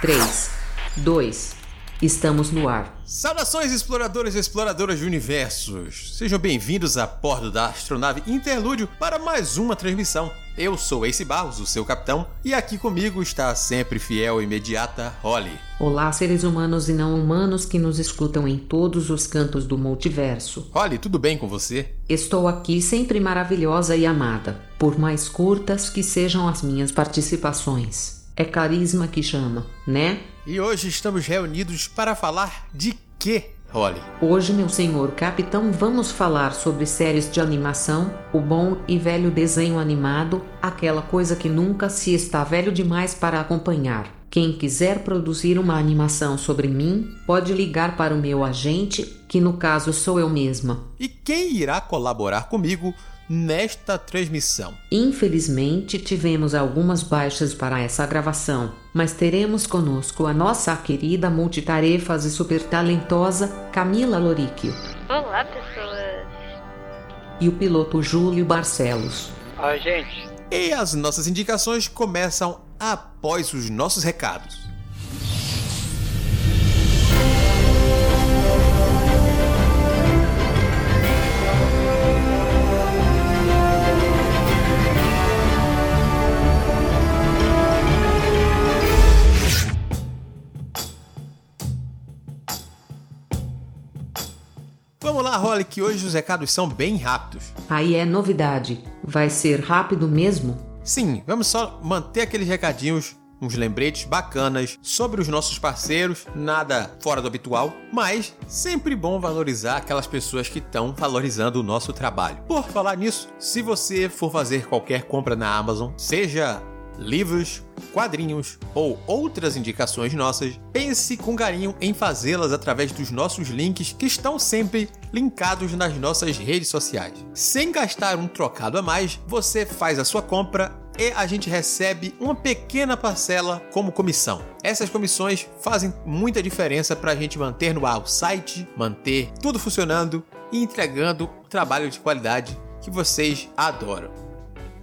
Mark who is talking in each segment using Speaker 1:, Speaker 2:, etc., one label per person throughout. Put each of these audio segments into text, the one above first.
Speaker 1: 3, 2, estamos no ar.
Speaker 2: Saudações, exploradores e exploradoras de universos! Sejam bem-vindos a bordo da astronave Interlúdio para mais uma transmissão. Eu sou Ace Barros, o seu capitão, e aqui comigo está a sempre fiel e imediata Holly.
Speaker 1: Olá, seres humanos e não humanos que nos escutam em todos os cantos do multiverso.
Speaker 2: Holly, tudo bem com você?
Speaker 1: Estou aqui sempre maravilhosa e amada, por mais curtas que sejam as minhas participações. É carisma que chama, né?
Speaker 2: E hoje estamos reunidos para falar de quê, Holly?
Speaker 1: Hoje, meu senhor capitão, vamos falar sobre séries de animação, o bom e velho desenho animado, aquela coisa que nunca se está velho demais para acompanhar. Quem quiser produzir uma animação sobre mim, pode ligar para o meu agente, que no caso sou eu mesma.
Speaker 2: E quem irá colaborar comigo nesta transmissão.
Speaker 1: Infelizmente, tivemos algumas baixas para essa gravação, mas teremos conosco a nossa querida multitarefas e super talentosa Camila Loríquio.
Speaker 3: Olá, pessoas!
Speaker 1: E o piloto Júlio Barcelos.
Speaker 4: Oi, gente.
Speaker 2: E as nossas indicações começam após os nossos recados. Que hoje os recados são bem rápidos.
Speaker 1: Aí é novidade. Vai ser rápido mesmo?
Speaker 2: Sim, vamos só manter aqueles recadinhos, uns lembretes bacanas sobre os nossos parceiros, nada fora do habitual, mas sempre bom valorizar aquelas pessoas que estão valorizando o nosso trabalho. Por falar nisso, se você for fazer qualquer compra na Amazon, seja livros, quadrinhos ou outras indicações nossas, pense com carinho em fazê-las através dos nossos links que estão sempre linkados nas nossas redes sociais. Sem gastar um trocado a mais, você faz a sua compra e a gente recebe uma pequena parcela como comissão. Essas comissões fazem muita diferença para a gente manter no ar o site, manter tudo funcionando e entregando trabalho de qualidade que vocês adoram.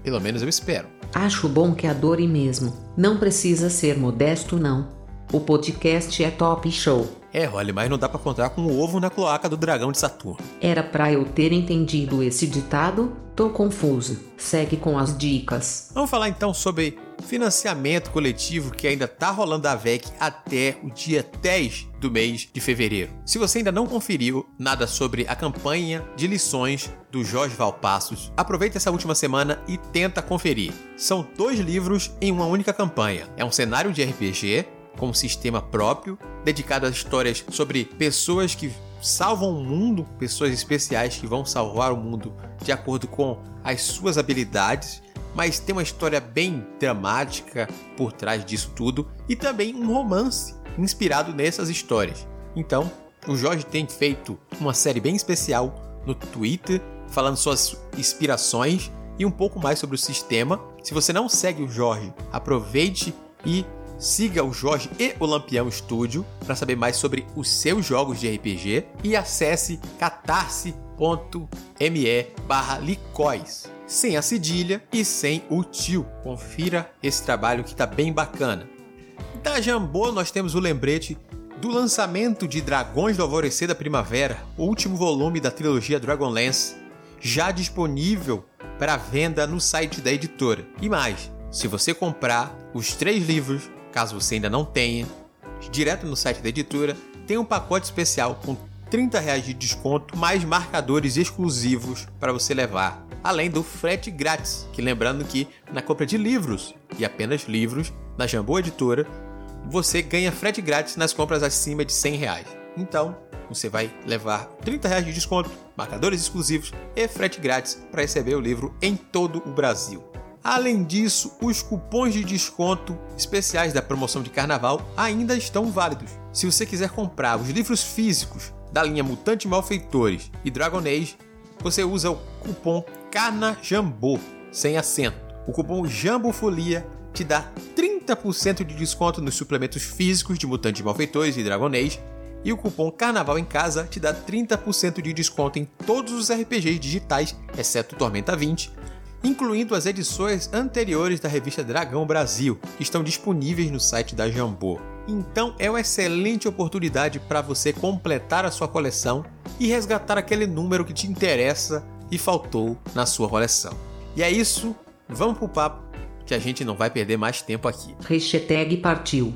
Speaker 2: Pelo menos eu espero.
Speaker 1: Acho bom que adore mesmo. Não precisa ser modesto, não. O podcast é top show.
Speaker 2: É, olha, mas não dá pra contar com o ovo na cloaca do dragão de Saturno.
Speaker 1: Era pra eu ter entendido esse ditado? Tô confuso. Segue com as dicas.
Speaker 2: Vamos falar então sobre financiamento coletivo que ainda tá rolando a VEC até o dia 10 do mês de fevereiro. Se você ainda não conferiu nada sobre a campanha de lições do Jorge Valpassos, aproveita essa última semana e tenta conferir. São dois livros em uma única campanha. É um cenário de RPG com um sistema próprio, dedicado a histórias sobre pessoas que salvam o mundo, pessoas especiais que vão salvar o mundo de acordo com as suas habilidades, mas tem uma história bem dramática por trás disso tudo e também um romance inspirado nessas histórias. Então, o Jorge tem feito uma série bem especial no Twitter, falando suas inspirações e um pouco mais sobre o sistema. Se você não segue o Jorge, aproveite e siga o Jorge e o Lampião Studio para saber mais sobre os seus jogos de RPG e acesse catarse.me barra sem a cedilha e sem o tio. Confira esse trabalho que está bem bacana. Da Jambô nós temos o lembrete do lançamento de Dragões do Alvorecer da Primavera, o último volume da trilogia Dragonlance, já disponível para venda no site da editora. E mais, se você comprar os três livros caso você ainda não tenha, direto no site da editora, tem um pacote especial com 30 reais de desconto, mais marcadores exclusivos para você levar, além do frete grátis. Que lembrando que na compra de livros e apenas livros na Jambô Editora, você ganha frete grátis nas compras acima de 100 reais. Então, você vai levar 30 reais de desconto, marcadores exclusivos e frete grátis para receber o livro em todo o Brasil. Além disso, os cupons de desconto especiais da promoção de carnaval ainda estão válidos. Se você quiser comprar os livros físicos da linha Mutante Malfeitores e Dragon Age, você usa o cupom CARNAJAMBO, sem acento. O cupom JAMBOFOLIA te dá 30% de desconto nos suplementos físicos de Mutante Malfeitores e Dragon Age, e o cupom Carnaval em Casa te dá 30% de desconto em todos os RPGs digitais, exceto Tormenta 20, incluindo as edições anteriores da revista Dragão Brasil, que estão disponíveis no site da Jambô. então é uma excelente oportunidade para você completar a sua coleção e resgatar aquele número que te interessa e faltou na sua coleção. E é isso, vamos pro papo que a gente não vai perder mais tempo aqui.
Speaker 1: Hashtag partiu.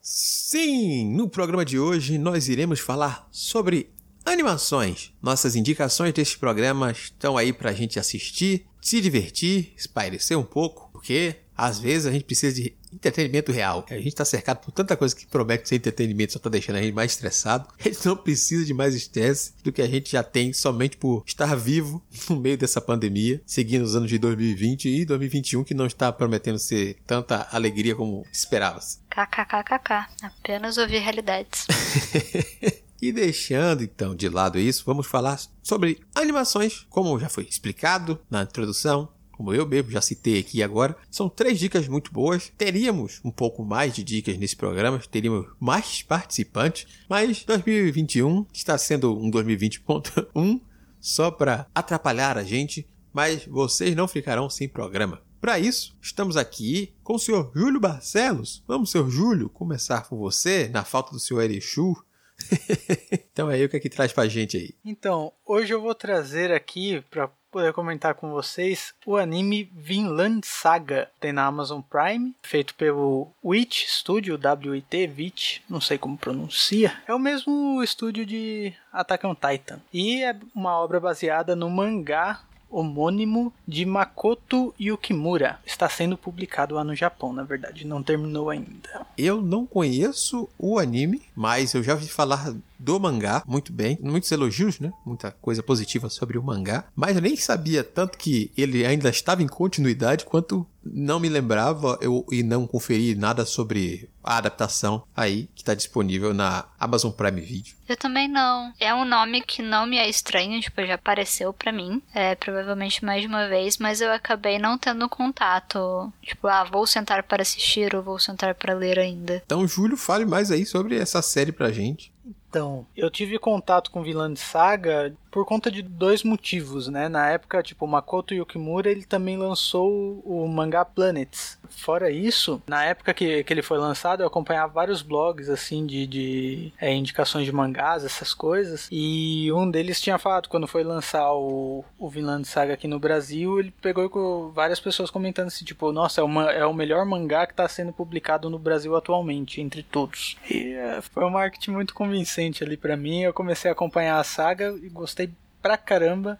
Speaker 2: Sim, no programa de hoje nós iremos falar sobre animações. Nossas indicações deste programa estão aí para a gente assistir, se divertir, espairecer um pouco, porque às vezes a gente precisa de entretenimento real. A gente está cercado por tanta coisa que promete ser entretenimento, só está deixando a gente mais estressado. A gente não precisa de mais estresse do que a gente já tem somente por estar vivo no meio dessa pandemia, seguindo os anos de 2020 e 2021 que não está prometendo ser tanta alegria como esperava-se.
Speaker 3: KKKKK. Apenas ouvir realidades.
Speaker 2: E deixando então de lado isso, vamos falar sobre animações, como já foi explicado na introdução como eu mesmo já citei aqui agora, são três dicas muito boas. Teríamos um pouco mais de dicas nesse programa, teríamos mais participantes, mas 2021 está sendo um 2020.1 só para atrapalhar a gente, mas vocês não ficarão sem programa. Para isso, estamos aqui com o senhor Júlio Barcelos. Vamos, senhor Júlio, começar com você, na falta do senhor Erechu. então aí, o que é que traz pra gente aí?
Speaker 4: Então, hoje eu vou trazer aqui para poder comentar com vocês o anime Vinland Saga. Tem na Amazon Prime, feito pelo Witch Studio, W-I-T, Witch, não sei como pronuncia. É o mesmo estúdio de Attack on Titan. E é uma obra baseada no mangá homônimo de Makoto Yukimura. Está sendo publicado lá no Japão, na verdade, não terminou ainda.
Speaker 2: Eu não conheço o anime, mas eu já vi falar do mangá muito bem, muitos elogios, né? Muita coisa positiva sobre o mangá, mas eu nem sabia tanto que ele ainda estava em continuidade quanto não me lembrava eu, e não conferi nada sobre a adaptação aí que está disponível na Amazon Prime Video.
Speaker 3: Eu também não. É um nome que não me é estranho, tipo, já apareceu para mim, é, provavelmente mais de uma vez, mas eu acabei não tendo contato. Tipo, ah, vou sentar para assistir ou vou sentar para ler ainda.
Speaker 2: Então, Júlio, fale mais aí sobre essa série pra gente.
Speaker 4: Então, eu tive contato com Vilã de Saga por conta de dois motivos, né? Na época, tipo, Makoto Yukimura, ele também lançou o mangá Planets. Fora isso, na época que, que ele foi lançado, eu acompanhava vários blogs, assim, de, de é, indicações de mangás, essas coisas. E um deles tinha falado, quando foi lançar o, o Vinland Saga aqui no Brasil, ele pegou com várias pessoas comentando assim, tipo, nossa, é, uma, é o melhor mangá que está sendo publicado no Brasil atualmente, entre todos. E é, foi um marketing muito convincente ali para mim. Eu comecei a acompanhar a saga e gostei pra caramba.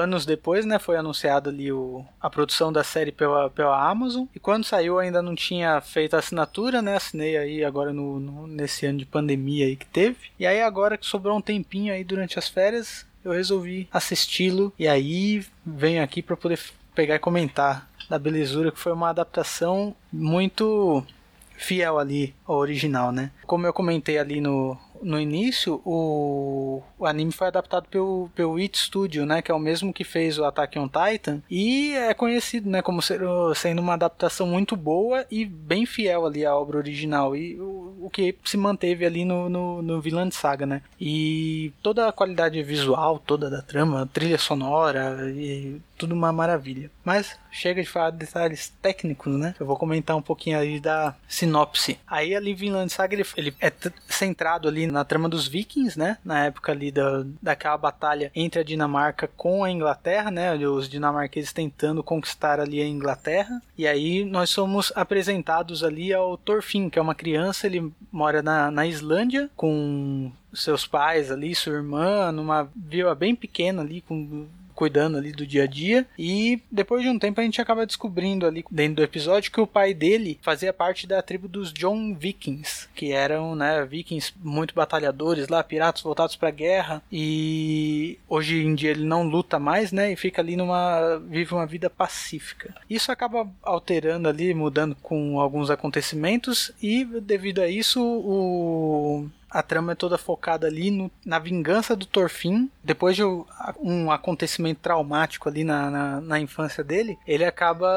Speaker 4: Anos depois, né, foi anunciado ali o, a produção da série pela, pela Amazon. E quando saiu ainda não tinha feito a assinatura, né? Assinei aí agora no, no, nesse ano de pandemia aí que teve. E aí agora que sobrou um tempinho aí durante as férias, eu resolvi assisti-lo. E aí venho aqui para poder pegar e comentar da belezura que foi uma adaptação muito fiel ali ao original, né? Como eu comentei ali no, no início, o, o anime foi adaptado pelo, pelo It Studio, né? Que é o mesmo que fez o Attack on Titan. E é conhecido, né? Como ser, sendo uma adaptação muito boa e bem fiel ali à obra original. E o, o que se manteve ali no, no, no Saga, né? E toda a qualidade visual, toda da trama, trilha sonora e tudo uma maravilha. Mas chega de falar de detalhes técnicos, né? Eu vou comentar um pouquinho aí da sinopse. Aí ali Vinland Saga ele, ele é centrado ali na trama dos vikings, né? Na época ali da, daquela batalha entre a Dinamarca com a Inglaterra, né? Os dinamarqueses tentando conquistar ali a Inglaterra. E aí nós somos apresentados ali ao Thorfinn, que é uma criança, ele mora na, na Islândia com seus pais ali, sua irmã, numa vila bem pequena ali, com cuidando ali do dia a dia. E depois de um tempo a gente acaba descobrindo ali dentro do episódio que o pai dele fazia parte da tribo dos John Vikings, que eram, né, vikings muito batalhadores lá, piratas voltados para guerra. E hoje em dia ele não luta mais, né, e fica ali numa vive uma vida pacífica. Isso acaba alterando ali, mudando com alguns acontecimentos e devido a isso o a trama é toda focada ali no, na vingança do Thorfinn. Depois de um acontecimento traumático ali na, na, na infância dele, ele acaba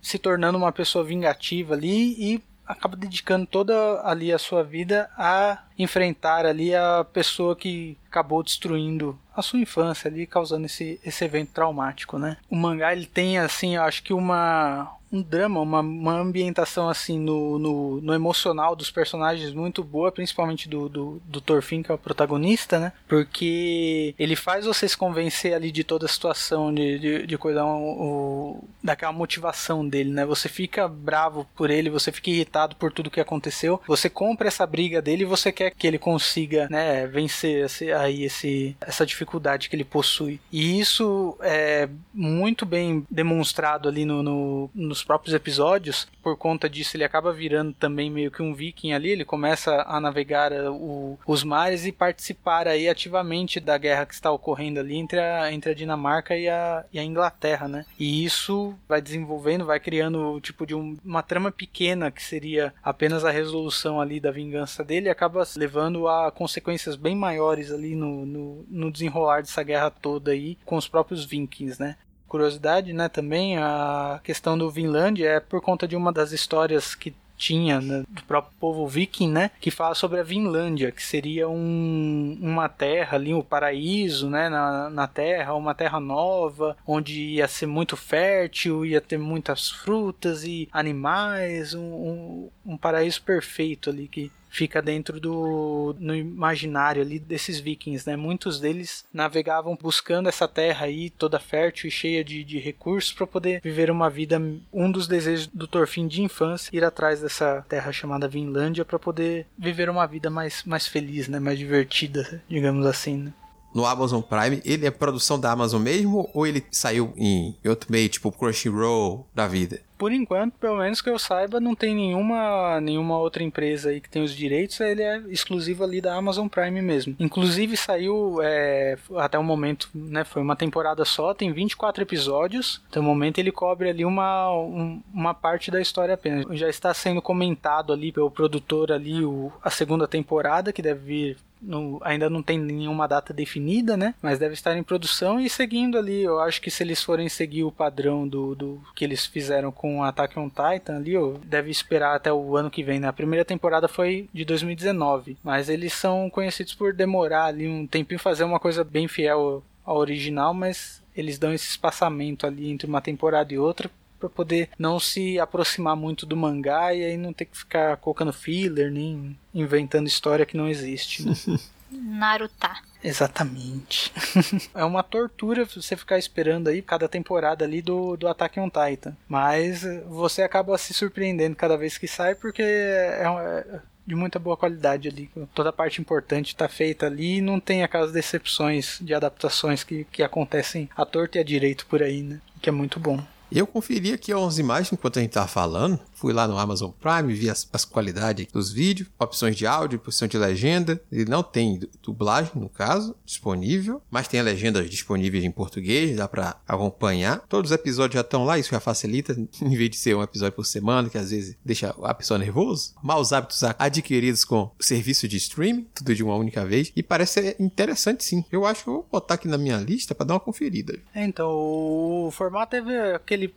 Speaker 4: se tornando uma pessoa vingativa ali e acaba dedicando toda ali a sua vida a enfrentar ali a pessoa que acabou destruindo a sua infância ali, causando esse, esse evento traumático, né? O mangá ele tem assim, eu acho que uma um drama, uma, uma ambientação assim no, no, no, emocional dos personagens muito boa, principalmente do, do, do Thorfinn, que é o protagonista, né? Porque ele faz você se convencer ali de toda a situação, de, de, de coisa, o, daquela motivação dele, né? Você fica bravo por ele, você fica irritado por tudo que aconteceu, você compra essa briga dele e você quer que ele consiga, né, vencer esse, aí esse, essa dificuldade que ele possui. E isso é muito bem demonstrado ali no, no, nos próprios episódios. Por conta disso, ele acaba virando também meio que um viking ali. Ele começa a navegar uh, o, os mares e participar aí ativamente da guerra que está ocorrendo ali entre a, entre a Dinamarca e a, e a Inglaterra, né? E isso vai desenvolvendo, vai criando tipo de um, uma trama pequena que seria apenas a resolução ali da vingança dele, acaba levando a consequências bem maiores ali no, no, no desenrolar dessa guerra toda aí com os próprios vikings, né? Curiosidade, né, também, a questão do Vinland é por conta de uma das histórias que tinha né, do próprio povo viking, né, que fala sobre a Vinlândia, que seria um, uma terra ali, um paraíso, né, na, na terra, uma terra nova, onde ia ser muito fértil, ia ter muitas frutas e animais, um, um, um paraíso perfeito ali que fica dentro do no imaginário ali desses vikings, né? Muitos deles navegavam buscando essa terra aí toda fértil e cheia de, de recursos para poder viver uma vida. Um dos desejos do Thorfinn de infância ir atrás dessa terra chamada Vinlândia para poder viver uma vida mais, mais feliz, né? Mais divertida, digamos assim. Né?
Speaker 2: No Amazon Prime, ele é produção da Amazon mesmo ou ele saiu em outro meio, tipo Crunchyroll da vida?
Speaker 4: Por enquanto, pelo menos que eu saiba, não tem nenhuma, nenhuma outra empresa aí que tem os direitos, ele é exclusivo ali da Amazon Prime mesmo. Inclusive saiu é, até o momento, né, foi uma temporada só, tem 24 episódios, até o momento ele cobre ali uma, um, uma parte da história apenas. Já está sendo comentado ali pelo produtor ali o, a segunda temporada, que deve vir no, ainda não tem nenhuma data definida, né? Mas deve estar em produção e seguindo ali. Eu acho que se eles forem seguir o padrão do, do que eles fizeram com Attack on Titan ali, deve esperar até o ano que vem. Né? A primeira temporada foi de 2019, mas eles são conhecidos por demorar ali um tempinho fazer uma coisa bem fiel ao original, mas eles dão esse espaçamento ali entre uma temporada e outra para poder não se aproximar muito do mangá e aí não ter que ficar colocando filler nem inventando história que não existe. Né?
Speaker 3: Naruto.
Speaker 4: Exatamente. é uma tortura você ficar esperando aí cada temporada ali do, do Attack on Titan. Mas você acaba se surpreendendo cada vez que sai porque é, é de muita boa qualidade ali. Toda a parte importante está feita ali e não tem aquelas decepções de adaptações que, que acontecem à torta e à direito por aí, né? Que é muito bom.
Speaker 2: Eu conferi aqui as imagens enquanto a gente estava falando. Fui lá no Amazon Prime, vi as, as qualidades dos vídeos, opções de áudio, opção de legenda. Ele não tem dublagem, no caso, disponível, mas tem legendas disponíveis em português, dá para acompanhar. Todos os episódios já estão lá, isso já facilita, em vez de ser um episódio por semana, que às vezes deixa a pessoa nervosa. Maus hábitos adquiridos com serviço de streaming, tudo de uma única vez. E parece ser interessante sim. Eu acho que eu vou botar aqui na minha lista para dar uma conferida.
Speaker 4: É, então, o formato teve aquele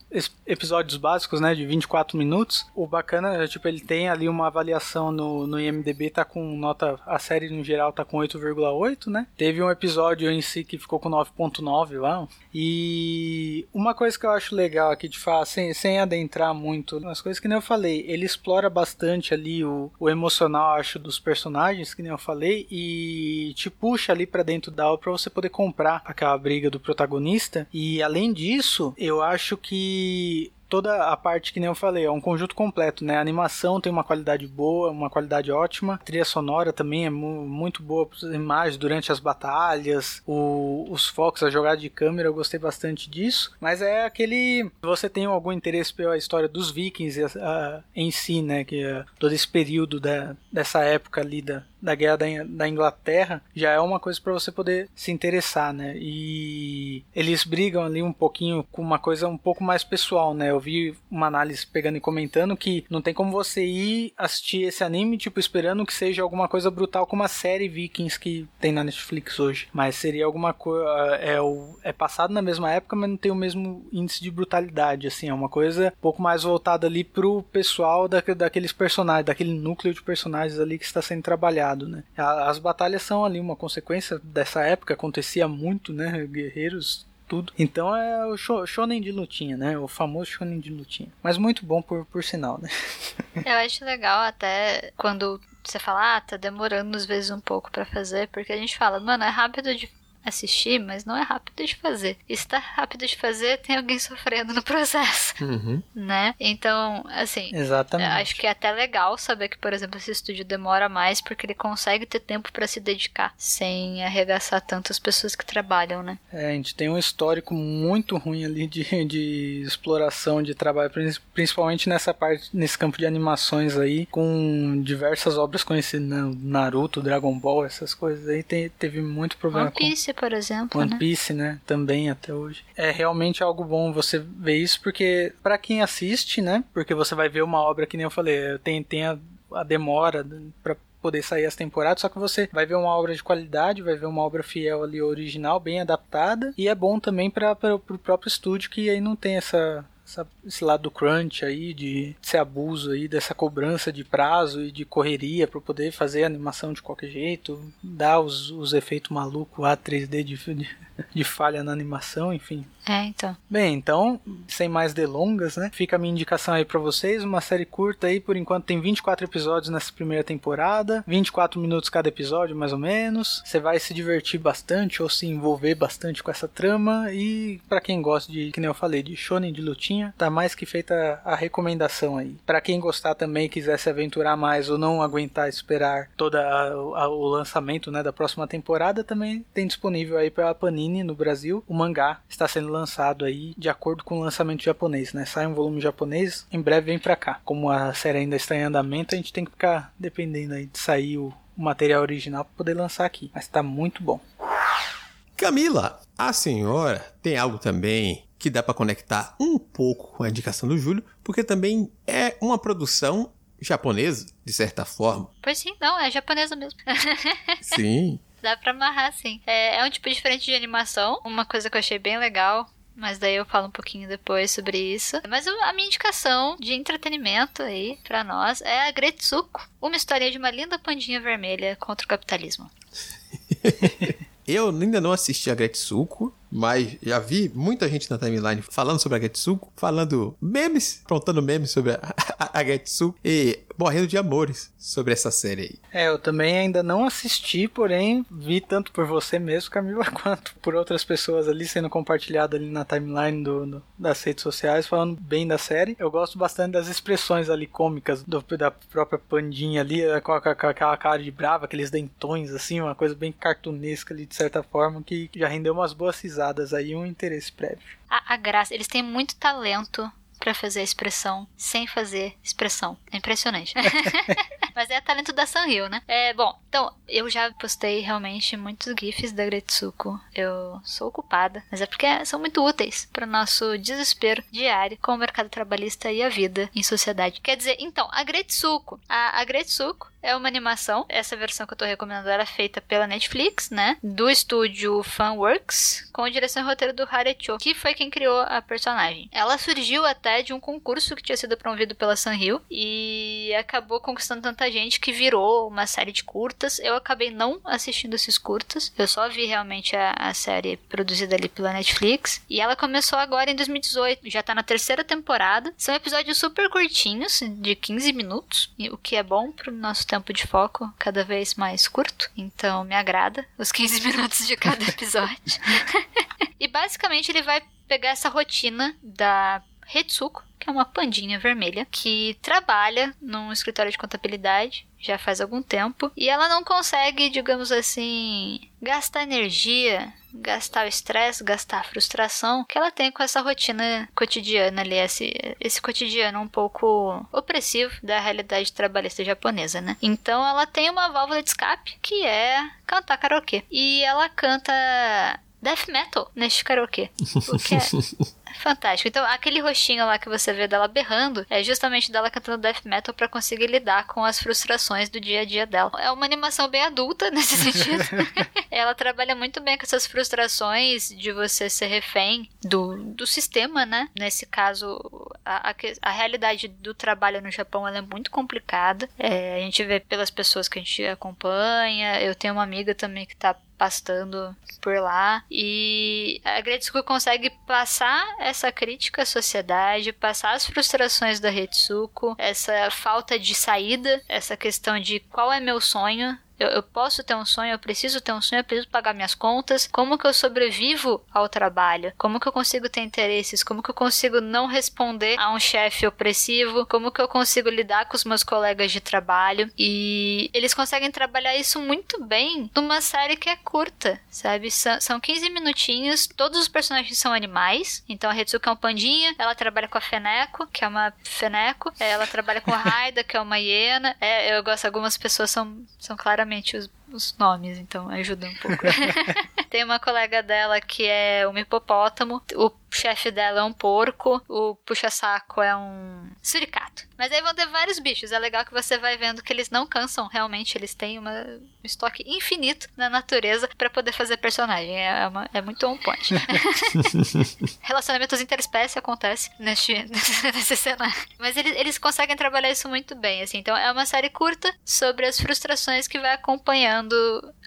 Speaker 4: episódios básicos, né, de 24 minutos. O bacana é, tipo, ele tem ali uma avaliação no, no IMDB, tá com nota, a série no geral tá com 8,8, né? Teve um episódio em si que ficou com 9,9 lá. E uma coisa que eu acho legal aqui de falar, sem, sem adentrar muito nas coisas que nem eu falei, ele explora bastante ali o, o emocional, acho, dos personagens, que nem eu falei, e te puxa ali para dentro da obra pra você poder comprar aquela briga do protagonista. E além disso, eu acho que toda a parte que nem eu falei, é um conjunto completo, né? A animação tem uma qualidade boa, uma qualidade ótima. A trilha sonora também é mu muito boa, as imagens durante as batalhas, o, os focos, a jogada de câmera, eu gostei bastante disso. Mas é aquele, você tem algum interesse pela história dos Vikings em si, né? Que uh, todo esse período da, dessa época ali da, da guerra da, Inglaterra já é uma coisa para você poder se interessar, né? E eles brigam ali um pouquinho com uma coisa um pouco mais pessoal, né? Eu vi uma análise pegando e comentando que não tem como você ir assistir esse anime, tipo, esperando que seja alguma coisa brutal como a série Vikings que tem na Netflix hoje. Mas seria alguma coisa. É, é passado na mesma época, mas não tem o mesmo índice de brutalidade, assim. É uma coisa um pouco mais voltada ali pro pessoal da, daqueles personagens, daquele núcleo de personagens ali que está sendo trabalhado né? As batalhas são ali uma consequência dessa época, acontecia muito, né? Guerreiros tudo. Então é o shonen de lutinha, né? O famoso shonen de lutinha. Mas muito bom por, por sinal, né?
Speaker 3: Eu acho legal até quando você fala, ah, tá demorando às vezes um pouco para fazer, porque a gente fala, mano, é rápido de assistir, mas não é rápido de fazer. E se tá rápido de fazer, tem alguém sofrendo no processo.
Speaker 2: Uhum.
Speaker 3: Né? Então, assim.
Speaker 4: Exatamente.
Speaker 3: Acho que é até legal saber que, por exemplo, esse estúdio demora mais porque ele consegue ter tempo para se dedicar sem arregaçar tantas pessoas que trabalham, né?
Speaker 4: É, a gente tem um histórico muito ruim ali de, de exploração de trabalho, principalmente nessa parte, nesse campo de animações aí, com diversas obras conhecidas, né? Naruto, Dragon Ball, essas coisas aí, tem, teve muito problema
Speaker 3: One Piece, por exemplo.
Speaker 4: One
Speaker 3: né?
Speaker 4: Piece, né? Também até hoje. É realmente algo bom você ver isso, porque para quem assiste, né? Porque você vai ver uma obra que nem eu falei, tem, tem a, a demora para poder sair as temporadas, só que você vai ver uma obra de qualidade, vai ver uma obra fiel ali, original, bem adaptada, e é bom também para o próprio estúdio que aí não tem essa essa, esse lado do crunch aí, de esse abuso aí, dessa cobrança de prazo e de correria para poder fazer animação de qualquer jeito, dar os, os efeitos malucos a 3D de, de, de falha na animação, enfim.
Speaker 3: É, então.
Speaker 4: Bem, então, sem mais delongas, né? Fica a minha indicação aí para vocês, uma série curta aí, por enquanto tem 24 episódios nessa primeira temporada, 24 minutos cada episódio, mais ou menos. Você vai se divertir bastante ou se envolver bastante com essa trama e para quem gosta de, que nem eu falei, de shonen de lutinha, tá mais que feita a recomendação aí. Para quem gostar também quiser se aventurar mais ou não aguentar esperar toda o lançamento, né, da próxima temporada, também tem disponível aí para Panini no Brasil. O mangá está sendo lançado aí de acordo com o lançamento japonês, né? Sai um volume japonês, em breve vem para cá. Como a série ainda está em andamento, a gente tem que ficar dependendo aí de sair o, o material original para poder lançar aqui. Mas está muito bom.
Speaker 2: Camila, a senhora tem algo também que dá para conectar um pouco com a indicação do Júlio, porque também é uma produção japonesa, de certa forma.
Speaker 3: Pois sim, não, é japonesa mesmo.
Speaker 2: sim.
Speaker 3: Dá pra amarrar, sim. É, é um tipo diferente de animação. Uma coisa que eu achei bem legal mas daí eu falo um pouquinho depois sobre isso. Mas a minha indicação de entretenimento aí para nós é a Gretsuko, uma história de uma linda pandinha vermelha contra o capitalismo.
Speaker 2: eu ainda não assisti a Gretsuko, mas já vi muita gente na timeline falando sobre a Getsuko, falando memes, aprontando memes sobre a, a, a Getsuko e morrendo de amores sobre essa série aí.
Speaker 4: É, eu também ainda não assisti, porém vi tanto por você mesmo, Camila, quanto por outras pessoas ali sendo compartilhado ali na timeline do, das redes sociais, falando bem da série. Eu gosto bastante das expressões ali cômicas do, da própria Pandinha ali, eh, com, com, com aquela cara de brava, aqueles dentões assim, uma coisa bem cartunesca ali de certa forma, que já rendeu umas boas risadas aí um interesse prévio.
Speaker 3: A, a graça, eles têm muito talento para fazer expressão sem fazer expressão. É impressionante. Mas é talento da Sanrio, né? É, bom, então, eu já postei realmente muitos GIFs da Gretsuko. Eu sou ocupada, mas é porque são muito úteis para o nosso desespero diário com o mercado trabalhista e a vida em sociedade. Quer dizer, então, a Gretsuko. A, a Gretsuko é uma animação. Essa versão que eu tô recomendando era feita pela Netflix, né? Do estúdio Funworks, com direção e roteiro do Harecho, que foi quem criou a personagem. Ela surgiu até de um concurso que tinha sido promovido pela Sanrio e acabou conquistando tanta gente que virou uma série de curtas. Eu acabei não assistindo esses curtas. Eu só vi realmente a, a série produzida ali pela Netflix. E ela começou agora em 2018. Já tá na terceira temporada. São episódios super curtinhos, de 15 minutos, o que é bom pro nosso tempo de foco cada vez mais curto. Então me agrada os 15 minutos de cada episódio. e basicamente ele vai pegar essa rotina da Retsuko, que é uma pandinha vermelha, que trabalha num escritório de contabilidade já faz algum tempo e ela não consegue, digamos assim, gastar energia, gastar o estresse, gastar a frustração que ela tem com essa rotina cotidiana ali, esse, esse cotidiano um pouco opressivo da realidade trabalhista japonesa, né? Então ela tem uma válvula de escape que é cantar karaokê. E ela canta death metal neste karaokê. O que é fantástico. Então, aquele rostinho lá que você vê dela berrando é justamente dela cantando death metal para conseguir lidar com as frustrações do dia a dia dela. É uma animação bem adulta nesse sentido. Ela trabalha muito bem com essas frustrações de você ser refém do, do sistema, né? Nesse caso, a, a, a realidade do trabalho no Japão é muito complicada. É, a gente vê pelas pessoas que a gente acompanha. Eu tenho uma amiga também que tá pastando por lá. E a Gretsuko consegue passar essa crítica à sociedade, passar as frustrações da Retsuko, essa falta de saída, essa questão de qual é meu sonho, eu, eu, posso ter um sonho, eu preciso ter um sonho, eu preciso pagar minhas contas. Como que eu sobrevivo ao trabalho? Como que eu consigo ter interesses? Como que eu consigo não responder a um chefe opressivo? Como que eu consigo lidar com os meus colegas de trabalho? E eles conseguem trabalhar isso muito bem numa série que é curta, sabe? São, são 15 minutinhos, todos os personagens são animais. Então a Hetsuka é um pandinha, ela trabalha com a Feneco, que é uma Feneco. Ela trabalha com a Raida, que é uma hiena. É, eu gosto, algumas pessoas são, são claramente os, os nomes, então ajuda um pouco. Tem uma colega dela que é um hipopótamo, o chefe dela é um porco, o puxa-saco é um suricato. Mas aí vão ter vários bichos. É legal que você vai vendo que eles não cansam, realmente. Eles têm uma, um estoque infinito na natureza para poder fazer personagem. É, uma, é muito on point. Relacionamentos interespécie acontece neste, nesse cenário. Mas eles, eles conseguem trabalhar isso muito bem, assim. Então é uma série curta sobre as frustrações que vai acompanhando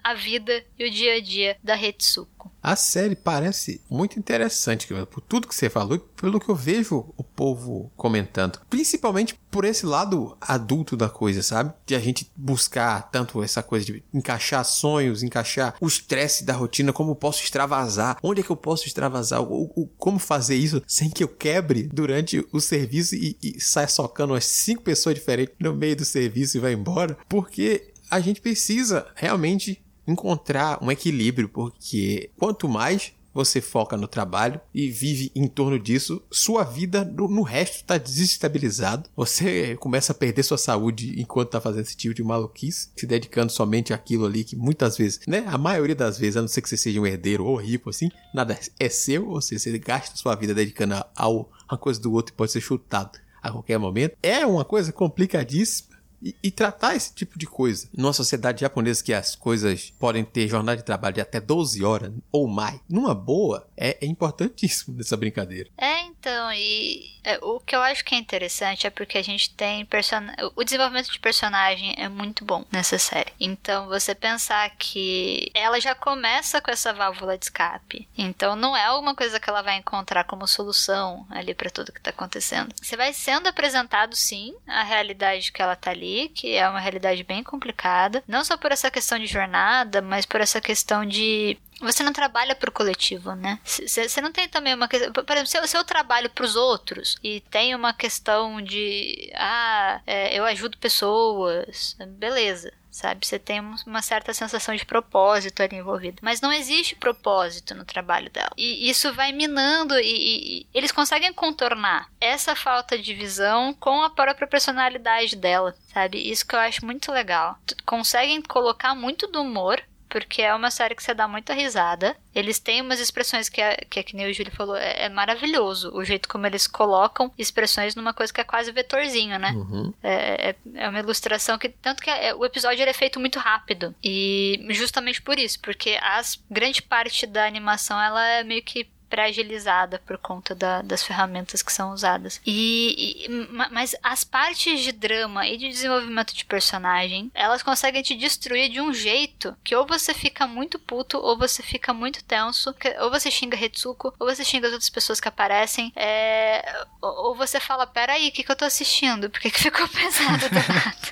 Speaker 3: a vida e o dia a dia da Retsuko.
Speaker 2: A série parece muito interessante, por tudo que você falou e pelo que eu vejo o povo comentando. Principalmente por esse lado adulto da coisa, sabe? De a gente buscar tanto essa coisa de encaixar sonhos, encaixar o estresse da rotina, como posso extravasar, onde é que eu posso extravasar, o, o, como fazer isso sem que eu quebre durante o serviço e, e saia socando umas cinco pessoas diferentes no meio do serviço e vai embora. Porque a gente precisa realmente encontrar um equilíbrio, porque quanto mais você foca no trabalho e vive em torno disso, sua vida no, no resto está desestabilizado. Você começa a perder sua saúde enquanto está fazendo esse tipo de maluquice, se dedicando somente àquilo ali que muitas vezes, né, a maioria das vezes, a não ser que você seja um herdeiro ou rico assim, nada é seu, ou seja, você gasta sua vida dedicando a, a uma coisa do outro e pode ser chutado a qualquer momento. É uma coisa complicadíssima e, e, tratar esse tipo de coisa. Numa sociedade japonesa que as coisas podem ter jornada de trabalho de até 12 horas ou mais, numa boa, é, é importantíssimo nessa brincadeira.
Speaker 3: É, então, e é, o que eu acho que é interessante é porque a gente tem person... o desenvolvimento de personagem é muito bom nessa série. Então, você pensar que ela já começa com essa válvula de escape. Então, não é alguma coisa que ela vai encontrar como solução ali para tudo que tá acontecendo. Você vai sendo apresentado sim a realidade que ela tá ali que é uma realidade bem complicada, não só por essa questão de jornada, mas por essa questão de você não trabalha para o coletivo, né? Você não tem também uma questão. Por exemplo, se eu, se eu trabalho para os outros e tem uma questão de. Ah, é, eu ajudo pessoas, beleza sabe? Você tem uma certa sensação de propósito ali envolvido. Mas não existe propósito no trabalho dela. E isso vai minando e, e, e, eles conseguem contornar essa falta de visão com a própria personalidade dela, sabe? Isso que eu acho muito legal. Conseguem colocar muito do humor porque é uma série que você dá muita risada. Eles têm umas expressões que, é, que, é, que nem o Júlio falou, é, é, maravilhoso o jeito como eles colocam expressões numa coisa que é quase vetorzinho, né? Uhum. É, é, é, uma ilustração que. Tanto que é, o episódio é feito muito rápido. E justamente por isso, porque as grande parte da animação ela é meio que pré-agilizada por conta da, das ferramentas que são usadas. E, e, mas as partes de drama e de desenvolvimento de personagem, elas conseguem te destruir de um jeito que ou você fica muito puto, ou você fica muito tenso, ou você xinga Retsuko, ou você xinga as outras pessoas que aparecem, é, ou você fala, peraí, o que, que eu tô assistindo? Por que, que ficou pesado do nada?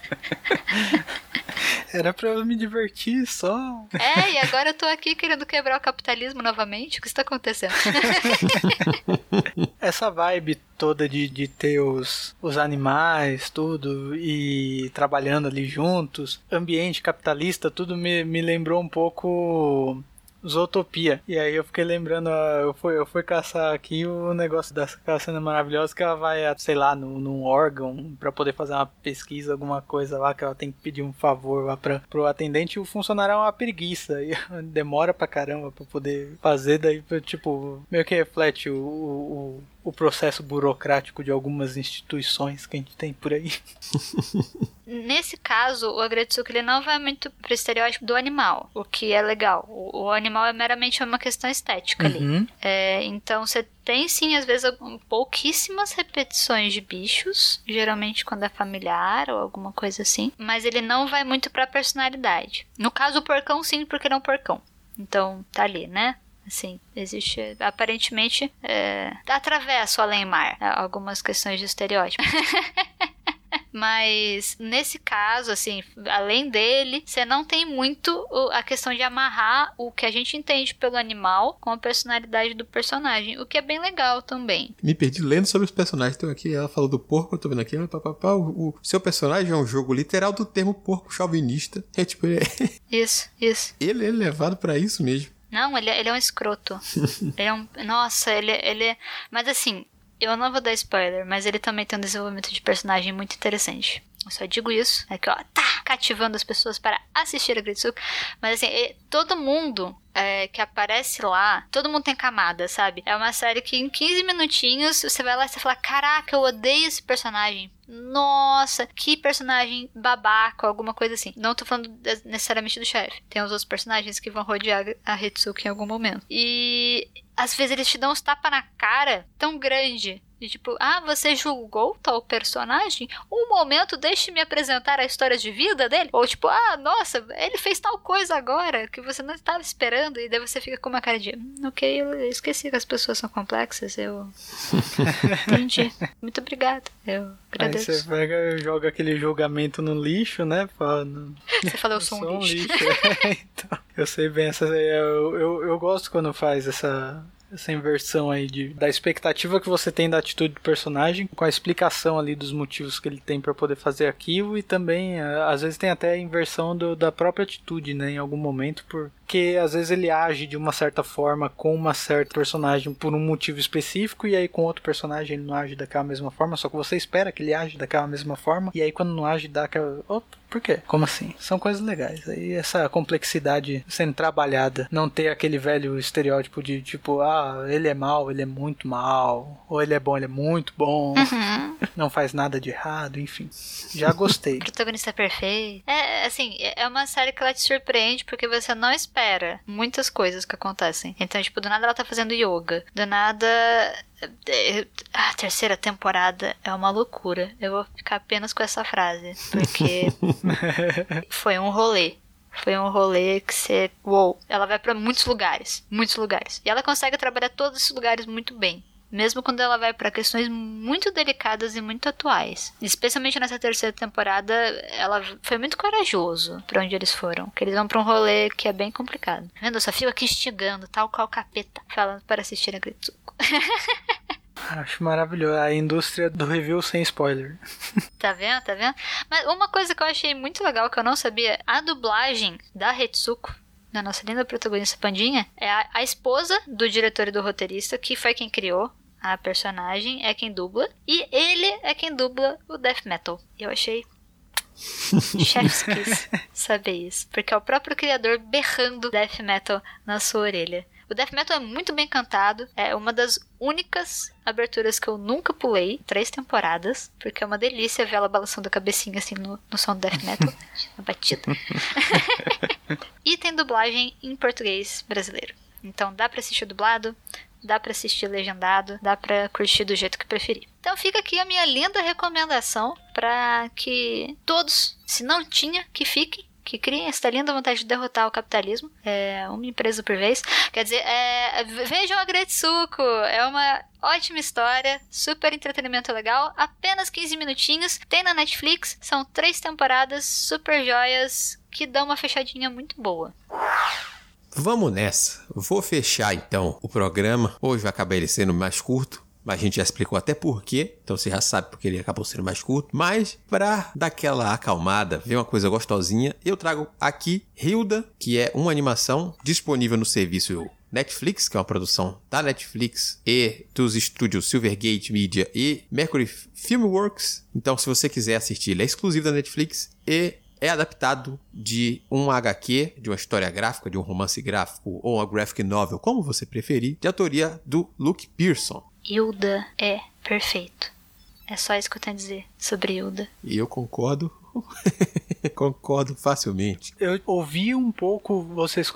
Speaker 4: Era pra eu me divertir só.
Speaker 3: É, e agora eu tô aqui querendo quebrar o capitalismo novamente. O que está acontecendo?
Speaker 4: Essa vibe toda de, de ter os, os animais, tudo, e trabalhando ali juntos, ambiente capitalista, tudo me, me lembrou um pouco Zootopia. E aí eu fiquei lembrando, eu fui, eu fui caçar aqui o negócio dessa cena maravilhosa que ela vai, sei lá, no, num órgão para poder fazer uma pesquisa, alguma coisa lá, que ela tem que pedir um favor lá pra, pro atendente e o funcionário é uma preguiça. E demora pra caramba pra poder fazer, daí, tipo, meio que reflete o, o, o processo burocrático de algumas instituições que a gente tem por aí.
Speaker 3: Nesse caso, o Agretsuko ele não vai muito pro estereótipo do animal, o que é legal. O, o animal é meramente uma questão estética uhum. ali. É, então você tem sim, às vezes, pouquíssimas repetições de bichos, geralmente quando é familiar ou alguma coisa assim, mas ele não vai muito pra personalidade. No caso, o porcão sim, porque ele é um porcão. Então, tá ali, né? Assim, existe. Aparentemente, é, atravessa o além-mar né, algumas questões de estereótipo. Mas nesse caso, assim, além dele, você não tem muito a questão de amarrar o que a gente entende pelo animal com a personalidade do personagem, o que é bem legal também.
Speaker 2: Me perdi lendo sobre os personagens. Então aqui ela falou do porco, eu tô vendo aqui, papapá, o, o seu personagem é um jogo literal do termo porco chauvinista. É tipo, é...
Speaker 3: Isso, isso.
Speaker 2: Ele é levado para isso mesmo.
Speaker 3: Não, ele, é, ele é um escroto. ele é um. Nossa, ele, ele. Mas assim, eu não vou dar spoiler, mas ele também tem um desenvolvimento de personagem muito interessante. Eu só digo isso, é que ó, tá cativando as pessoas para assistir a Gritsuko. Mas assim, todo mundo é, que aparece lá, todo mundo tem camada, sabe? É uma série que em 15 minutinhos você vai lá e você fala: Caraca, eu odeio esse personagem. Nossa, que personagem babaca, alguma coisa assim. Não tô falando necessariamente do chefe. Tem os outros personagens que vão rodear a Hitsuko em algum momento. E às vezes eles te dão uns tapas na cara tão grande de tipo, ah, você julgou tal personagem? Um momento, deixe-me apresentar a história de vida dele. Ou tipo, ah, nossa, ele fez tal coisa agora que você não estava esperando. E daí você fica com uma cara de, hum, ok, eu esqueci que as pessoas são complexas. Eu entendi. Muito obrigada. Eu agradeço.
Speaker 4: Aí você pega e joga aquele julgamento no lixo, né?
Speaker 3: Você falou, eu sou um lixo. lixo.
Speaker 4: então, eu sei bem essa. Eu, eu, eu gosto quando faz essa essa inversão aí de, da expectativa que você tem da atitude do personagem com a explicação ali dos motivos que ele tem para poder fazer aquilo e também eh, às vezes tem até a inversão do, da própria atitude, né, em algum momento por porque às vezes ele age de uma certa forma com uma certa personagem por um motivo específico e aí com outro personagem ele não age daquela mesma forma, só que você espera que ele age daquela mesma forma e aí quando não age dá aquela, opa, por quê? Como assim? São coisas legais. Aí essa complexidade sendo trabalhada, não ter aquele velho estereótipo de tipo, ah, ele é mal, ele é muito mal, ou ele é bom, ele é muito bom, uhum. não faz nada de errado, enfim. Já gostei.
Speaker 3: protagonista é perfeito. É, assim, é uma série que ela te surpreende porque você não espera muitas coisas que acontecem. Então, tipo, do nada ela tá fazendo yoga. Do nada. É, a terceira temporada é uma loucura. Eu vou ficar apenas com essa frase. Porque foi um rolê. Foi um rolê que você. Uou! Ela vai para muitos lugares. Muitos lugares. E ela consegue trabalhar todos esses lugares muito bem mesmo quando ela vai para questões muito delicadas e muito atuais. Especialmente nessa terceira temporada, ela foi muito corajoso para onde eles foram, que eles vão para um rolê que é bem complicado. Vendo? Só fico aqui instigando, tal qual capeta, falando para assistir a Gritsuko.
Speaker 4: Acho maravilhoso a indústria do review sem spoiler.
Speaker 3: Tá vendo? Tá vendo? Mas uma coisa que eu achei muito legal que eu não sabia, a dublagem da Retsuko da nossa linda protagonista Pandinha, é a, a esposa do diretor e do roteirista, que foi quem criou a personagem, é quem dubla, e ele é quem dubla o death metal. Eu achei Chef's Kiss saber isso, porque é o próprio criador berrando death metal na sua orelha. O death metal é muito bem cantado, é uma das únicas aberturas que eu nunca pulei, três temporadas, porque é uma delícia ver ela balançando a cabecinha assim no, no som do death metal, na batida. e tem dublagem em português brasileiro. Então dá para assistir dublado, dá para assistir legendado, dá para curtir do jeito que preferir. Então fica aqui a minha linda recomendação para que todos, se não tinha, que fiquem que criem esta linda vontade de derrotar o capitalismo. É uma empresa por vez. Quer dizer, é, vejam a Gretsuko. É uma ótima história, super entretenimento legal. Apenas 15 minutinhos. Tem na Netflix. São três temporadas super joias que dão uma fechadinha muito boa.
Speaker 2: Vamos nessa. Vou fechar então o programa. Hoje vai acabar ele sendo mais curto. Mas a gente já explicou até por quê, então você já sabe porque ele acabou sendo mais curto. Mas para dar aquela acalmada, ver uma coisa gostosinha, eu trago aqui Hilda, que é uma animação disponível no serviço Netflix, que é uma produção da Netflix e dos estúdios Silvergate Media e Mercury Filmworks. Então, se você quiser assistir, ele é exclusivo da Netflix e é adaptado de um HQ, de uma história gráfica, de um romance gráfico ou uma graphic novel, como você preferir, de autoria do Luke Pearson.
Speaker 3: Hilda é perfeito. É só isso que eu tenho a dizer sobre Hilda.
Speaker 2: E eu concordo. concordo facilmente.
Speaker 4: Eu ouvi um pouco vocês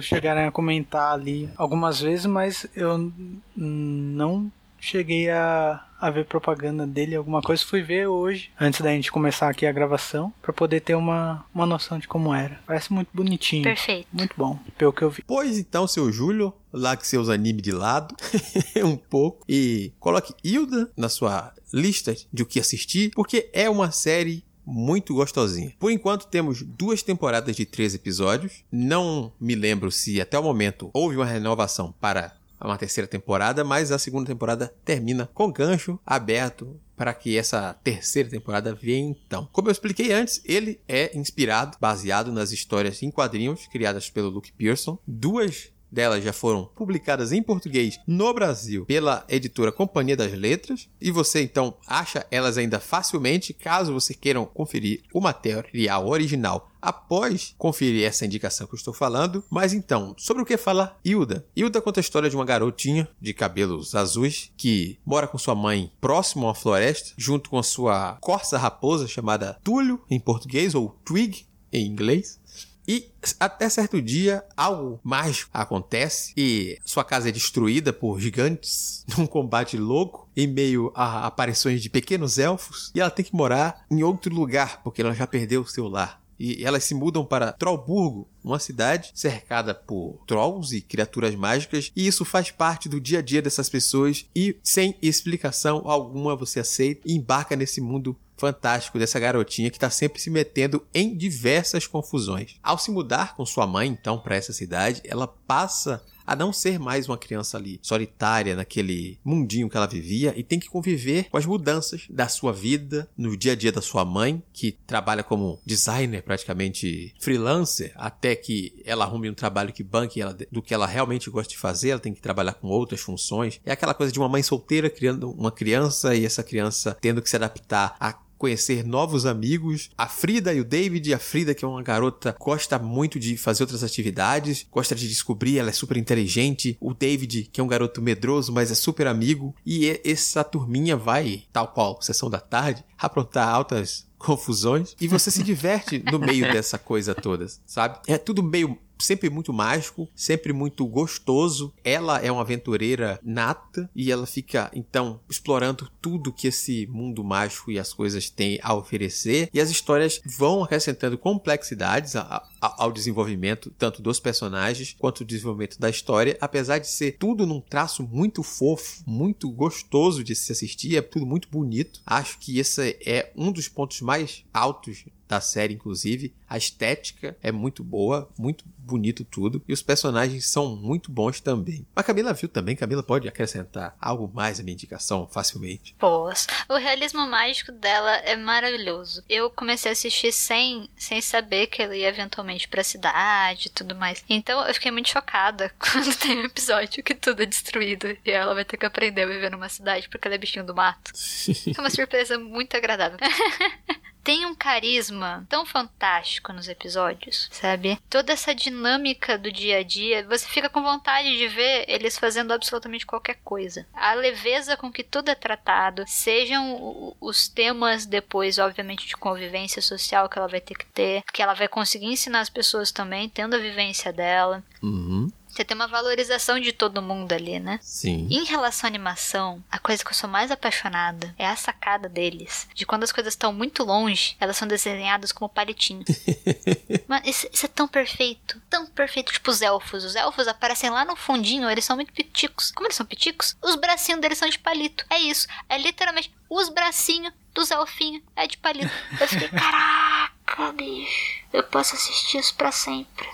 Speaker 4: chegarem a comentar ali algumas vezes, mas eu não cheguei a, a ver propaganda dele, alguma coisa. Fui ver hoje, antes da gente começar aqui a gravação, para poder ter uma, uma noção de como era. Parece muito bonitinho.
Speaker 3: Perfeito.
Speaker 4: Muito bom, pelo que eu vi.
Speaker 2: Pois então, seu Júlio, largue seus animes de lado um pouco e coloque Hilda na sua lista de o que assistir, porque é uma série muito gostosinha. Por enquanto temos duas temporadas de três episódios. Não me lembro se até o momento houve uma renovação para uma terceira temporada, mas a segunda temporada termina com gancho aberto para que essa terceira temporada venha então. Como eu expliquei antes, ele é inspirado, baseado nas histórias em quadrinhos criadas pelo Luke Pearson. Duas delas já foram publicadas em português no Brasil pela editora Companhia das Letras e você então acha elas ainda facilmente caso você queiram conferir o material original após conferir essa indicação que eu estou falando. Mas então, sobre o que fala Hilda? Hilda conta a história de uma garotinha de cabelos azuis que mora com sua mãe próximo a uma floresta, junto com a sua corça raposa chamada Túlio em português ou Twig em inglês. E até certo dia, algo mágico acontece e sua casa é destruída por gigantes num combate louco em meio a aparições de pequenos elfos. E ela tem que morar em outro lugar porque ela já perdeu seu lar. E elas se mudam para Trollburgo, uma cidade cercada por trolls e criaturas mágicas, e isso faz parte do dia a dia dessas pessoas. E sem explicação alguma você aceita e embarca nesse mundo fantástico dessa garotinha que está sempre se metendo em diversas confusões. Ao se mudar com sua mãe, então, para essa cidade, ela passa a não ser mais uma criança ali solitária naquele mundinho que ela vivia e tem que conviver com as mudanças da sua vida no dia a dia da sua mãe, que trabalha como designer praticamente freelancer, até que ela arrume um trabalho que banque ela do que ela realmente gosta de fazer, ela tem que trabalhar com outras funções. É aquela coisa de uma mãe solteira criando uma criança e essa criança tendo que se adaptar a conhecer novos amigos. A Frida e o David, a Frida que é uma garota gosta muito de fazer outras atividades, gosta de descobrir, ela é super inteligente. O David, que é um garoto medroso, mas é super amigo. E essa turminha vai, tal qual sessão da tarde, aprontar altas confusões e você se diverte no meio dessa coisa toda, sabe? É tudo meio sempre muito mágico, sempre muito gostoso. Ela é uma aventureira nata e ela fica então explorando tudo que esse mundo mágico e as coisas têm a oferecer. E as histórias vão acrescentando complexidades a, a, ao desenvolvimento tanto dos personagens quanto do desenvolvimento da história, apesar de ser tudo num traço muito fofo, muito gostoso de se assistir, é tudo muito bonito. Acho que esse é um dos pontos mais altos da série, inclusive. A estética é muito boa, muito bonito tudo. E os personagens são muito bons também. A Camila viu também, Camila pode acrescentar algo mais à minha indicação facilmente.
Speaker 3: Boas. O realismo mágico dela é maravilhoso. Eu comecei a assistir sem, sem saber que ela ia eventualmente pra cidade e tudo mais. Então eu fiquei muito chocada quando tem um episódio que tudo é destruído e ela vai ter que aprender a viver numa cidade porque ela é bichinho do mato. é uma surpresa muito agradável. tem um carisma tão fantástico nos episódios, sabe? Toda essa dinâmica do dia a dia, você fica com vontade de ver eles fazendo absolutamente qualquer coisa. A leveza com que tudo é tratado, sejam os temas depois, obviamente, de convivência social que ela vai ter que ter, que ela vai conseguir ensinar as pessoas também, tendo a vivência dela.
Speaker 2: Uhum.
Speaker 3: Você tem uma valorização de todo mundo ali, né?
Speaker 2: Sim.
Speaker 3: Em relação à animação, a coisa que eu sou mais apaixonada é a sacada deles. De quando as coisas estão muito longe, elas são desenhadas como palitinho. Mano, isso, isso, é tão perfeito. Tão perfeito. Tipo os elfos. Os elfos aparecem lá no fundinho, eles são muito piticos. Como eles são piticos? Os bracinhos deles são de palito. É isso. É literalmente os bracinhos dos elfinhos. É de palito. Eu fiquei, caraca, bicho. Eu posso assistir isso pra sempre.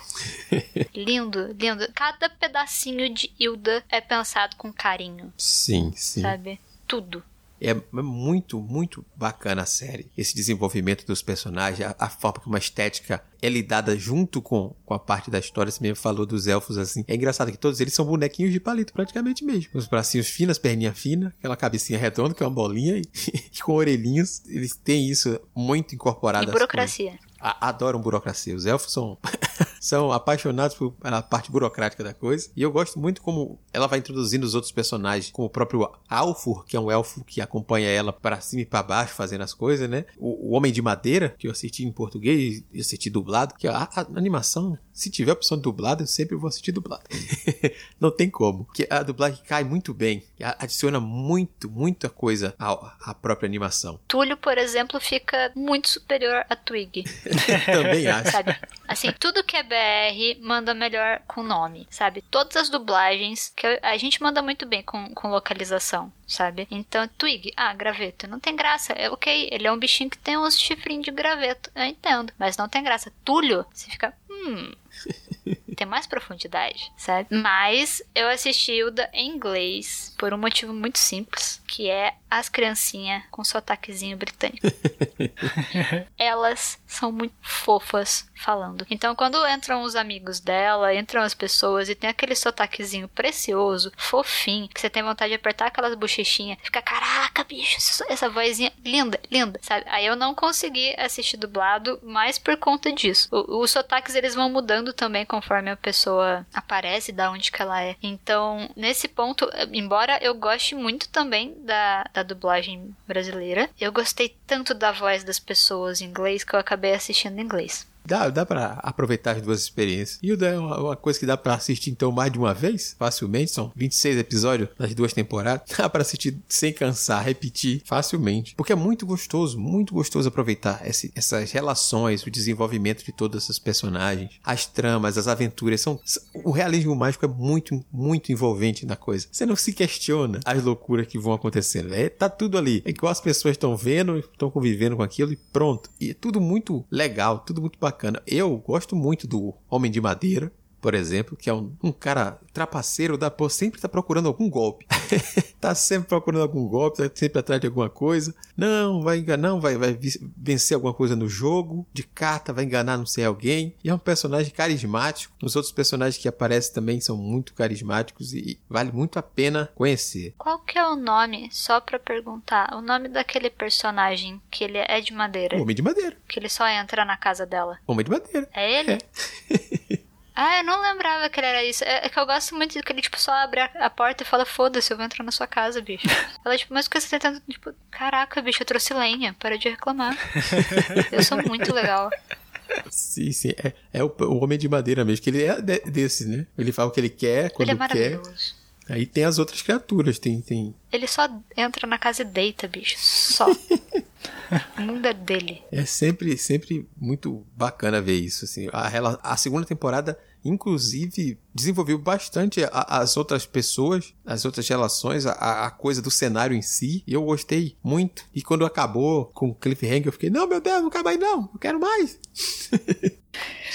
Speaker 3: lindo, lindo. Cada pedacinho de Hilda é pensado com carinho.
Speaker 2: Sim, sim.
Speaker 3: Sabe? Tudo.
Speaker 2: É muito, muito bacana a série. Esse desenvolvimento dos personagens, a, a, forma que uma estética é lidada junto com, com a parte da história. Você mesmo falou dos elfos assim. É engraçado que todos eles são bonequinhos de palito, praticamente mesmo. Os bracinhos finos, perninha fina, aquela cabecinha redonda, que é uma bolinha, e, com orelhinhos. Eles têm isso muito incorporado.
Speaker 3: E burocracia.
Speaker 2: A, adoram burocracia. Os elfos são são apaixonados por a parte burocrática da coisa. E eu gosto muito como ela vai introduzindo os outros personagens, como o próprio Alfur, que é um elfo que acompanha ela para cima e para baixo fazendo as coisas, né? O, o, Homem de Madeira, que eu assisti em português e assisti dublado, que a, a, animação, se tiver a opção de dublado, eu sempre vou assistir dublado. Não tem como. Que a dublagem cai muito bem, adiciona muito, muita coisa à, à própria animação.
Speaker 3: Túlio, por exemplo, fica muito superior a Twig.
Speaker 2: Também acho.
Speaker 3: Sabe? Assim, tudo que é BR manda melhor com nome, sabe? Todas as dublagens, que a gente manda muito bem com, com localização, sabe? Então, Twig, ah, graveto, não tem graça. É ok, ele é um bichinho que tem uns chifrinhos de graveto, eu entendo, mas não tem graça. Túlio, você fica, hum, tem mais profundidade, sabe? Mas eu assisti o da em inglês por um motivo muito simples, que é as criancinhas com sotaquezinho britânico. Elas são muito fofas falando. Então, quando entram os amigos dela, entram as pessoas e tem aquele sotaquezinho precioso, fofinho, que você tem vontade de apertar aquelas bochechinhas, fica, caraca, bicho, essa vozinha linda, linda, sabe? Aí eu não consegui assistir dublado, mais por conta disso. O, os sotaques eles vão mudando também conforme a pessoa aparece, da onde que ela é. Então, nesse ponto, embora eu goste muito também da, da dublagem brasileira, eu gostei tanto da voz das pessoas em inglês que eu acabei assistindo em inglês.
Speaker 2: Dá, dá pra aproveitar as duas experiências. E o é uma, uma coisa que dá pra assistir então mais de uma vez, facilmente. São 26 episódios das duas temporadas. Dá pra assistir sem cansar, repetir facilmente. Porque é muito gostoso, muito gostoso aproveitar esse, essas relações, o desenvolvimento de todos esses personagens, as tramas, as aventuras. São, o realismo mágico é muito, muito envolvente na coisa. Você não se questiona as loucuras que vão acontecendo. É, tá tudo ali. É igual as pessoas estão vendo, estão convivendo com aquilo e pronto. E é tudo muito legal, tudo muito bacana bacana. Eu gosto muito do Homem de Madeira, por exemplo, que é um, um cara trapaceiro da pô, sempre tá procurando algum golpe. tá sempre procurando algum golpe, tá sempre atrás de alguma coisa. Não, vai enganar, não, vai, vai vencer alguma coisa no jogo, de carta, vai enganar não sei alguém. E é um personagem carismático. Os outros personagens que aparecem também são muito carismáticos e vale muito a pena conhecer.
Speaker 3: Qual que é o nome, só pra perguntar, o nome daquele personagem que ele é de madeira?
Speaker 2: O Homem de Madeira.
Speaker 3: Que ele só entra na casa dela.
Speaker 2: Homem de Madeira.
Speaker 3: É ele? É. Ah, eu não lembrava que ele era isso. É, é que eu gosto muito de que ele, tipo, só abre a, a porta e fala, foda-se, eu vou entrar na sua casa, bicho. Ela, tipo, mas o que você tá tentando? Tipo, caraca, bicho, eu trouxe lenha, para de reclamar. eu sou muito legal.
Speaker 2: Sim, sim. É, é o, o, homem de madeira mesmo, que ele é de, desse, né? Ele fala o que ele quer, quando ele é maravilhoso. quer. Aí tem as outras criaturas, tem, tem.
Speaker 3: Ele só entra na casa e deita, bicho. Só. o mundo é dele.
Speaker 2: É sempre, sempre muito bacana ver isso. Assim. A, a segunda temporada, inclusive, desenvolveu bastante a, as outras pessoas, as outras relações, a, a, coisa do cenário em si. E eu gostei muito. E quando acabou com o Cliffhanger, eu fiquei, não, meu Deus, não acaba aí não, eu quero mais.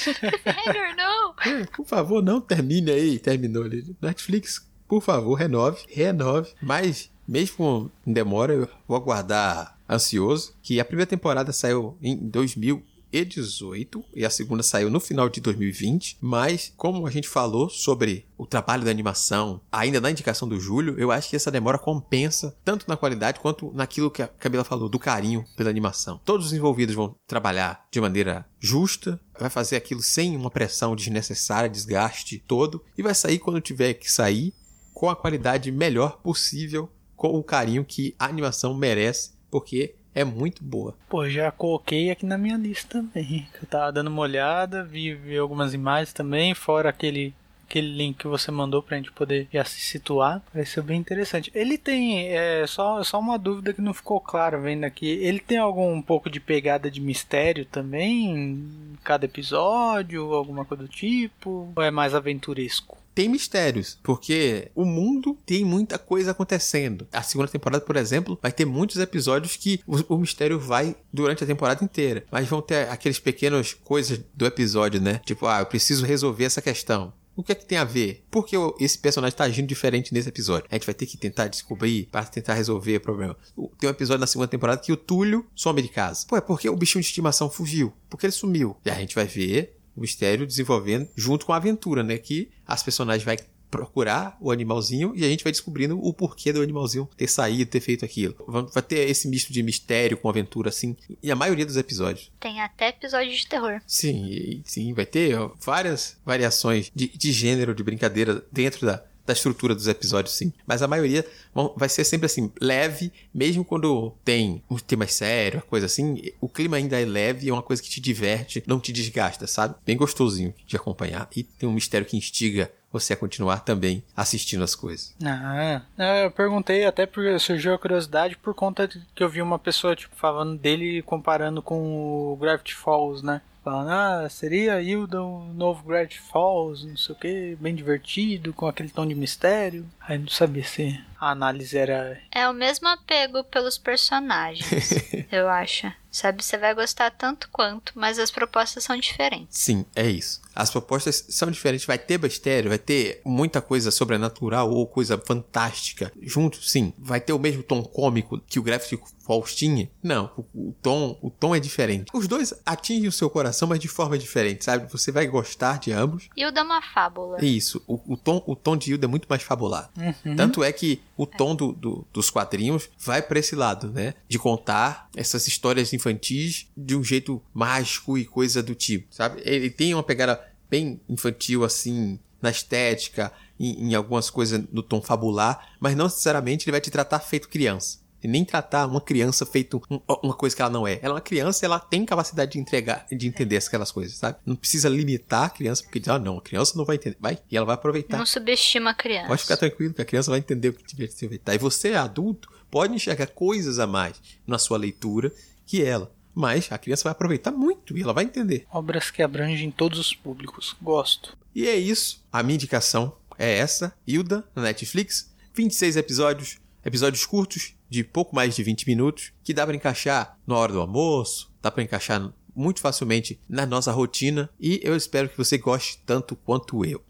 Speaker 3: Cliffhanger, não!
Speaker 2: É, por favor, não termine aí. Terminou ali. Netflix, por favor, renove, renove. Mas, mesmo com demora, eu vou aguardar ansioso, que a primeira temporada saiu em 2018 e a segunda saiu no final de 2020, mas como a gente falou sobre o trabalho da animação, ainda na indicação do Júlio, eu acho que essa demora compensa tanto na qualidade quanto naquilo que a Camila falou, do carinho pela animação. Todos os envolvidos vão trabalhar de maneira justa, vai fazer aquilo sem uma pressão desnecessária, desgaste todo, e vai sair quando tiver que sair com a qualidade melhor possível, com o carinho que a animação merece porque é muito boa.
Speaker 4: Pô, já coloquei aqui na minha lista também. Eu tava dando uma olhada, vi, vi algumas imagens também, fora aquele aquele link que você mandou pra gente poder já se situar. Pareceu bem interessante. Ele tem, é, só, só uma dúvida que não ficou clara vendo aqui. Ele tem algum um pouco de pegada de mistério também em cada episódio, alguma coisa do tipo? Ou é mais aventuresco?
Speaker 2: Tem mistérios, porque o mundo tem muita coisa acontecendo. A segunda temporada, por exemplo, vai ter muitos episódios que o, mistério vai durante a temporada inteira, mas vão ter aqueles pequenas coisas do episódio, né? Tipo, ah, eu preciso resolver essa questão. O que é que tem a ver? Por que esse personagem está agindo diferente nesse episódio? A gente vai ter que tentar descobrir para tentar resolver o problema. Tem um episódio na segunda temporada que o Túlio some de casa. Pô, é porque o bichinho de estimação fugiu. Porque ele sumiu. E a gente vai ver o mistério desenvolvendo junto com a aventura, né? Que as personagens vai procurar o animalzinho e a gente vai descobrindo o porquê do animalzinho ter saído, ter feito aquilo. Vai ter esse misto de mistério com aventura, assim, e a maioria dos episódios.
Speaker 3: Tem até episódio de terror.
Speaker 2: Sim, sim, vai ter várias variações de, de gênero, de brincadeira dentro da, da estrutura dos episódios, sim. Mas a maioria vão, vai ser sempre assim, leve, mesmo quando tem um tema sério, coisa assim, o clima ainda é leve, é uma coisa que te diverte, não te desgasta, sabe? Bem gostosinho de acompanhar. E tem um mistério que instiga você a continuar também assistindo as coisas.
Speaker 4: Ah, eu perguntei até porque surgiu a curiosidade por conta que eu vi uma pessoa tipo falando dele comparando com o Gravity Falls, né? Falando, ah, seria Hilda um novo Gravity Falls, não sei o que, bem divertido, com aquele tom de mistério. Aí não sabia se a análise era.
Speaker 3: É o mesmo apego pelos personagens, eu acho. Sabe, você vai gostar tanto quanto, mas as propostas são diferentes.
Speaker 2: Sim, é isso. As propostas são diferentes. Vai ter mistério, vai ter muita coisa sobrenatural ou coisa fantástica junto, sim. Vai ter o mesmo tom cômico que o Gravity Falls tinha? Não, o, o, tom, o tom é diferente. Os dois atingem o seu coração, mas de forma diferente, sabe? Você vai gostar de ambos.
Speaker 3: Hilda é uma fábula.
Speaker 2: Isso, o, o tom, o tom de Hilda é muito mais fabulado. Uhum. Tanto é que o tom do, do, dos quadrinhos vai para esse lado, né? De contar essas histórias infantis de um jeito mágico e coisa do tipo, sabe? Ele tem uma pegada bem infantil, assim, na estética, em, em algumas coisas no tom fabular, mas não necessariamente ele vai te tratar feito criança nem tratar uma criança feito um, uma coisa que ela não é. Ela é uma criança, ela tem capacidade de entregar, de entender aquelas coisas, sabe? Não precisa limitar a criança porque diz, ah, não, a criança não vai entender. Vai, e ela vai aproveitar.
Speaker 3: Não subestima a criança.
Speaker 2: Pode ficar tranquilo que a criança vai entender o que tiver de se aproveitar. E você, adulto, pode enxergar coisas a mais na sua leitura que ela. Mas a criança vai aproveitar muito e ela vai entender.
Speaker 4: Obras que abrangem todos os públicos. Gosto.
Speaker 2: E é isso. A minha indicação é essa, Hilda, na Netflix. 26 episódios, episódios curtos, de pouco mais de 20 minutos, que dá para encaixar na hora do almoço, dá para encaixar muito facilmente na nossa rotina e eu espero que você goste tanto quanto eu.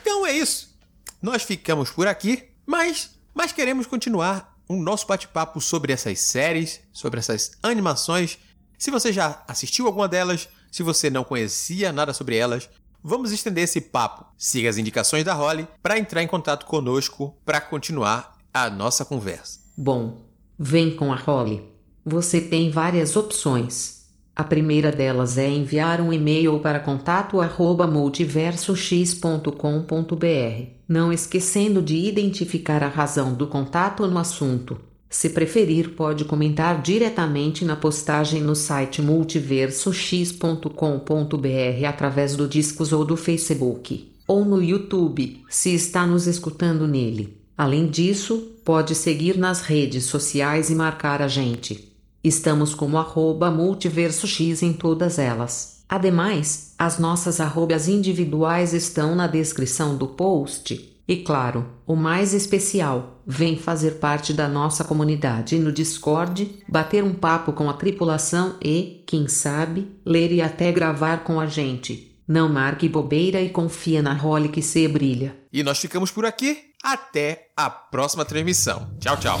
Speaker 2: Então é isso. Nós ficamos por aqui, mas mas queremos continuar o nosso bate-papo sobre essas séries, sobre essas animações. Se você já assistiu alguma delas, se você não conhecia nada sobre elas, vamos estender esse papo. Siga as indicações da Holly para entrar em contato conosco para continuar a nossa conversa.
Speaker 1: Bom, vem com a Holly. Você tem várias opções. A primeira delas é enviar um e-mail para contato@multiversox.com.br, não esquecendo de identificar a razão do contato no assunto. Se preferir, pode comentar diretamente na postagem no site multiversox.com.br através do Discos ou do Facebook, ou no YouTube, se está nos escutando nele. Além disso, pode seguir nas redes sociais e marcar a gente. Estamos como arroba multiverso X em todas elas. Ademais, as nossas arrobas individuais estão na descrição do post. E claro, o mais especial, vem fazer parte da nossa comunidade no Discord, bater um papo com a tripulação e, quem sabe, ler e até gravar com a gente. Não marque bobeira e confia na role que se brilha.
Speaker 2: E nós ficamos por aqui. Até a próxima transmissão. Tchau, tchau.